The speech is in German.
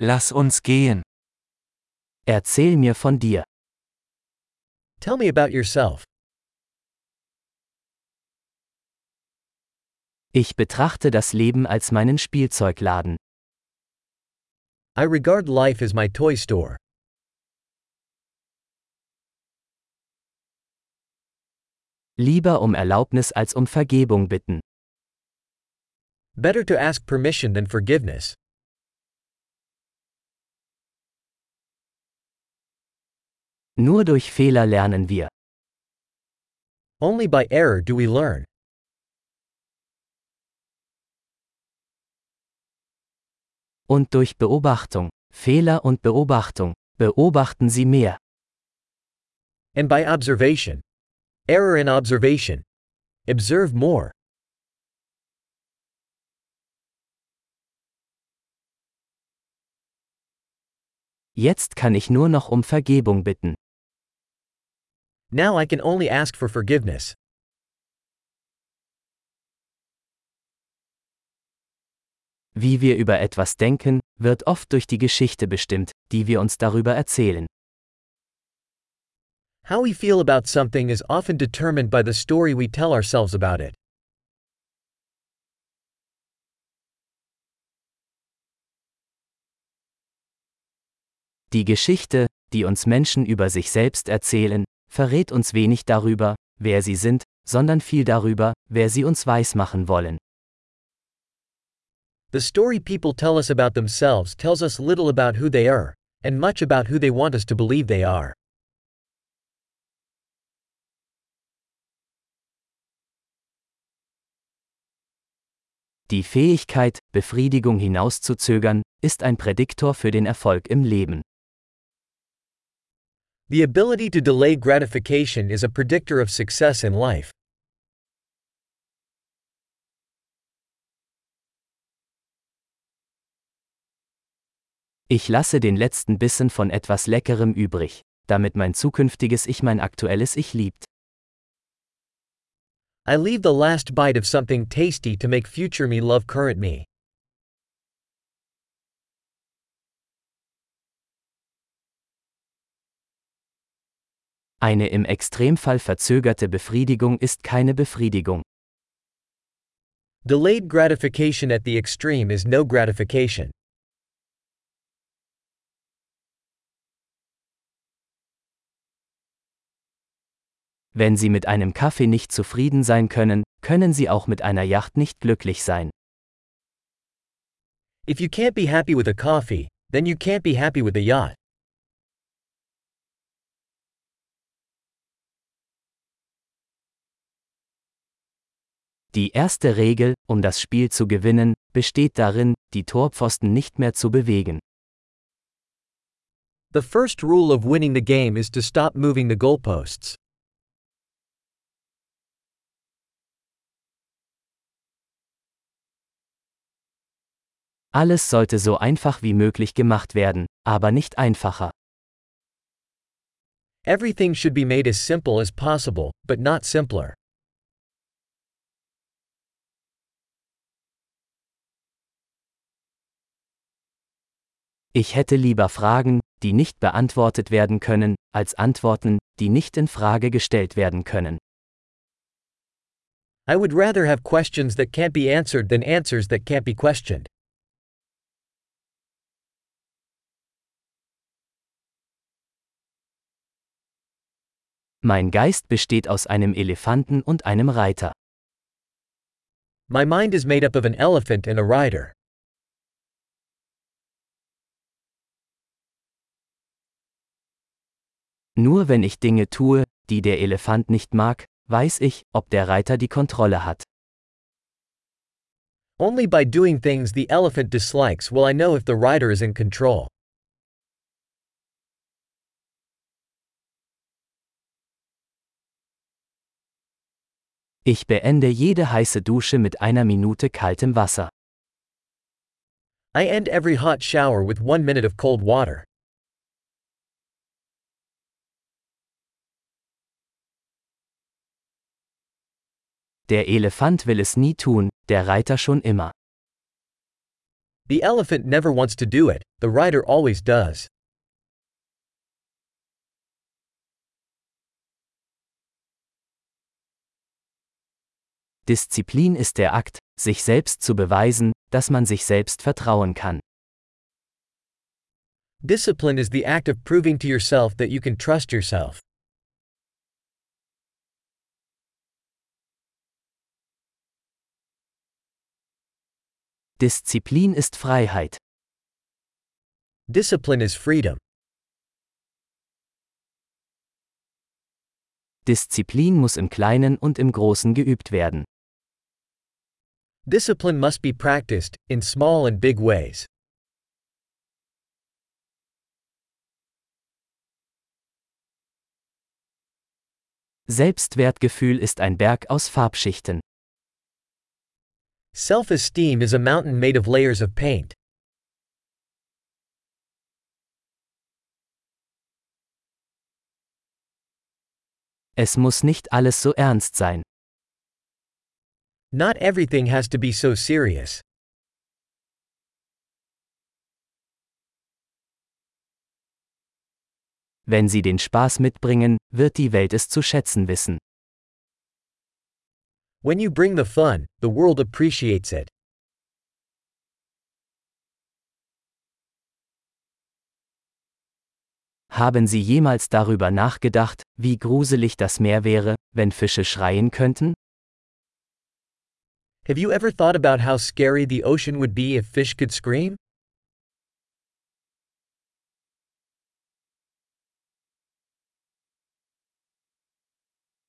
Lass uns gehen. Erzähl mir von dir. Tell me about yourself. Ich betrachte das Leben als meinen Spielzeugladen. I regard life as my toy store. Lieber um Erlaubnis als um Vergebung bitten. Better to ask permission than forgiveness. Nur durch Fehler lernen wir. Only by error do we learn. Und durch Beobachtung. Fehler und Beobachtung. Beobachten Sie mehr. And by observation. Error in observation. Observe more. Jetzt kann ich nur noch um Vergebung bitten. Now I can only ask for forgiveness. Wie wir über etwas denken, wird oft durch die Geschichte bestimmt, die wir uns darüber erzählen. How we feel about something is often determined by the story we tell ourselves about it. Die Geschichte, die uns Menschen über sich selbst erzählen, verrät uns wenig darüber, wer sie sind, sondern viel darüber, wer sie uns weismachen wollen. The story people tell us about themselves tells us little about who they are, and much about who they want us to believe they are. Die Fähigkeit, Befriedigung hinauszuzögern, ist ein Prädiktor für den Erfolg im Leben. The ability to delay gratification is a predictor of success in life. Ich lasse den letzten Bissen von etwas Leckerem übrig, damit mein zukünftiges Ich mein aktuelles Ich liebt. I leave the last bite of something tasty to make future me love current me. Eine im Extremfall verzögerte Befriedigung ist keine Befriedigung. Delayed gratification at the extreme is no gratification. Wenn Sie mit einem Kaffee nicht zufrieden sein können, können Sie auch mit einer Yacht nicht glücklich sein. If you can't be happy with a coffee, then you can't be happy with a yacht. Die erste Regel, um das Spiel zu gewinnen, besteht darin, die Torpfosten nicht mehr zu bewegen. The first rule of winning the game is to stop moving the goalposts. Alles sollte so einfach wie möglich gemacht werden, aber nicht einfacher. Everything should be made as simple as possible, but not simpler. Ich hätte lieber Fragen, die nicht beantwortet werden können, als Antworten, die nicht in Frage gestellt werden können. I would rather have questions that can't be answered than answers that can't be questioned. Mein Geist besteht aus einem Elefanten und einem Reiter. My mind is made up of an elephant and a rider. Nur wenn ich Dinge tue, die der Elefant nicht mag, weiß ich, ob der Reiter die Kontrolle hat. Only by doing things the elephant dislikes will I know if the rider is in control. Ich beende jede heiße Dusche mit einer Minute kaltem Wasser. I end every hot shower with one minute of cold water. Der Elefant will es nie tun, der Reiter schon immer. The elephant never wants to do it, the rider always does. Disziplin ist der Akt, sich selbst zu beweisen, dass man sich selbst vertrauen kann. Discipline is the act of proving to yourself that you can trust yourself. Disziplin ist Freiheit. Discipline is freedom. Disziplin muss im Kleinen und im Großen geübt werden. Discipline must be practiced, in small and big ways. Selbstwertgefühl ist ein Berg aus Farbschichten. Self esteem is a mountain made of layers of paint. Es muss nicht alles so ernst sein. Not everything has to be so serious. Wenn sie den Spaß mitbringen, wird die Welt es zu schätzen wissen. When you bring the fun, the world appreciates it. Haben Sie jemals darüber nachgedacht, wie gruselig das Meer wäre, wenn Fische schreien könnten? Have you ever thought about how scary the ocean would be if fish could scream?